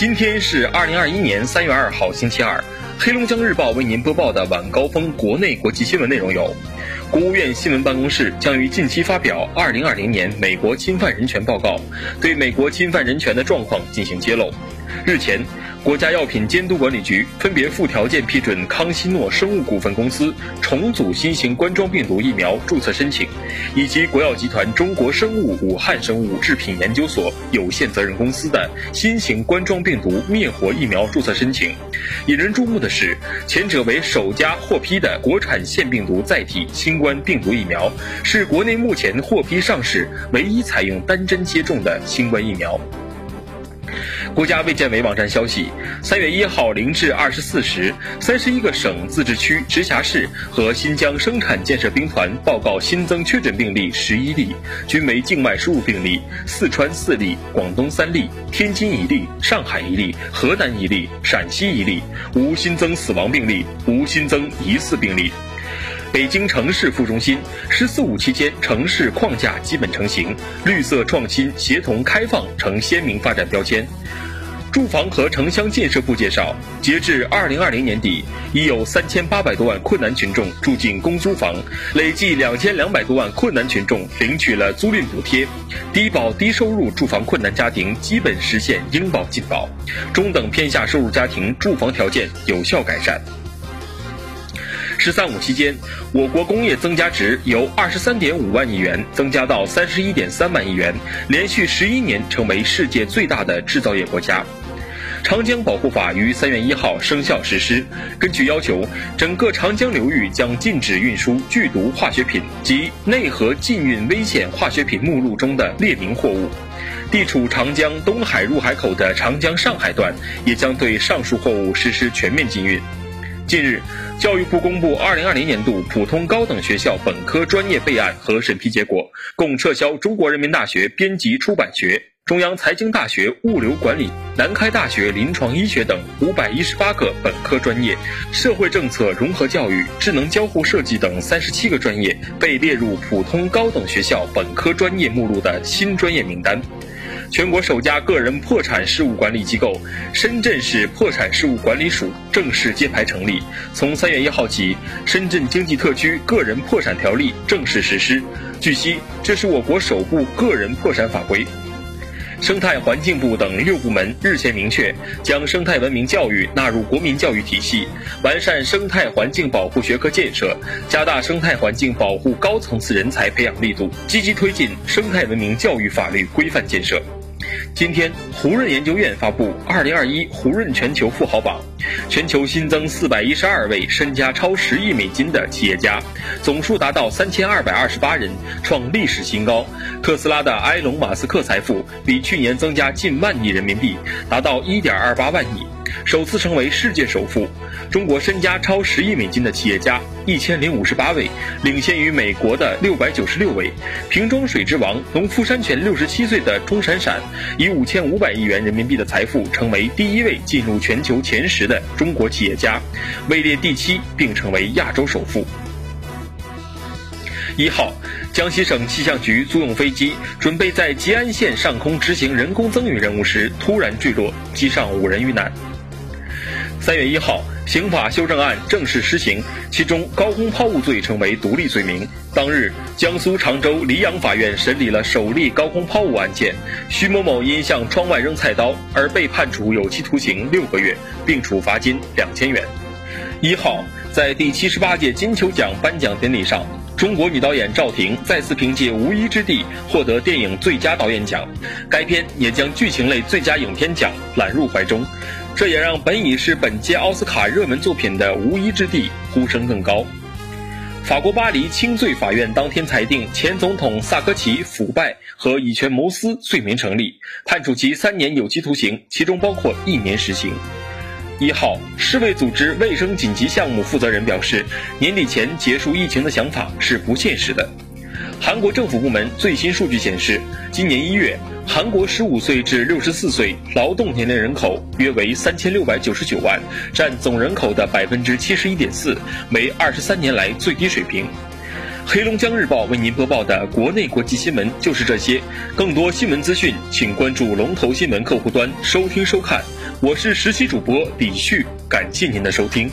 今天是二零二一年三月二号，星期二。黑龙江日报为您播报的晚高峰国内国际新闻内容有：国务院新闻办公室将于近期发表《二零二零年美国侵犯人权报告》，对美国侵犯人权的状况进行揭露。日前。国家药品监督管理局分别附条件批准康希诺生物股份公司重组新型冠状病毒疫苗注册申请，以及国药集团中国生物武汉生物制品研究所有限责任公司的新型冠状病毒灭活疫苗注册申请。引人注目的是，前者为首家获批的国产腺病毒载体新冠病毒疫苗，是国内目前获批上市唯一采用单针接种的新冠疫苗。国家卫健委网站消息，三月一号零至二十四时，三十一个省、自治区、直辖市和新疆生产建设兵团报告新增确诊病例十一例，均为境外输入病例，四川四例，广东三例，天津一例，上海一例，河南一例，陕西一例，无新增死亡病例，无新增疑似病例。北京城市副中心“十四五”期间，城市框架基本成型，绿色创新、协同开放成鲜明发展标签。住房和城乡建设部介绍，截至二零二零年底，已有三千八百多万困难群众住进公租房，累计两千两百多万困难群众领取了租赁补贴，低保低收入住房困难家庭基本实现应保尽保，中等偏下收入家庭住房条件有效改善。“十三五”期间，我国工业增加值由二十三点五万亿元增加到三十一点三万亿元，连续十一年成为世界最大的制造业国家。长江保护法于三月一号生效实施。根据要求，整个长江流域将禁止运输剧毒化学品及内河禁运危险化学品目录中的列明货物。地处长江东海入海口的长江上海段也将对上述货物实施全面禁运。近日，教育部公布2020年度普通高等学校本科专业备案和审批结果，共撤销中国人民大学编辑出版学、中央财经大学物流管理、南开大学临床医学等五百一十八个本科专业，社会政策融合教育、智能交互设计等三十七个专业被列入普通高等学校本科专业目录的新专业名单。全国首家个人破产事务管理机构——深圳市破产事务管理署正式揭牌成立。从三月一号起，深圳经济特区个人破产条例正式实施。据悉，这是我国首部个人破产法规。生态环境部等六部门日前明确，将生态文明教育纳入国民教育体系，完善生态环境保护学科建设，加大生态环境保护高层次人才培养力度，积极推进生态文明教育法律规范建设。今天，胡润研究院发布二零二一胡润全球富豪榜，全球新增四百一十二位身家超十亿美金的企业家，总数达到三千二百二十八人，创历史新高。特斯拉的埃隆·马斯克财富比去年增加近万亿人民币，达到一点二八万亿。首次成为世界首富。中国身家超十亿美金的企业家一千零五十八位，领先于美国的六百九十六位。瓶装水之王、农夫山泉六十七岁的钟闪闪，以五千五百亿元人民币的财富，成为第一位进入全球前十的中国企业家，位列第七，并成为亚洲首富。一号，江西省气象局租用飞机准备在吉安县上空执行人工增雨任务时，突然坠落，机上五人遇难。三月一号，刑法修正案正式施行，其中高空抛物罪成为独立罪名。当日，江苏常州溧阳法院审理了首例高空抛物案件，徐某某因向窗外扔菜刀而被判处有期徒刑六个月，并处罚金两千元。一号，在第七十八届金球奖颁奖典礼上，中国女导演赵婷再次凭借《无依之地》获得电影最佳导演奖，该片也将剧情类最佳影片奖揽入怀中。这也让本已是本届奥斯卡热门作品的《无依之地》呼声更高。法国巴黎轻罪法院当天裁定前总统萨科齐腐败和以权谋私罪名成立，判处其三年有期徒刑，其中包括一年实刑。一号，世卫组织卫生紧急项目负责人表示，年底前结束疫情的想法是不现实的。韩国政府部门最新数据显示，今年一月。韩国十五岁至六十四岁劳动年龄人口约为三千六百九十九万，占总人口的百分之七十一点四，为二十三年来最低水平。黑龙江日报为您播报的国内国际新闻就是这些，更多新闻资讯，请关注龙头新闻客户端收听收看。我是实习主播李旭，感谢您的收听。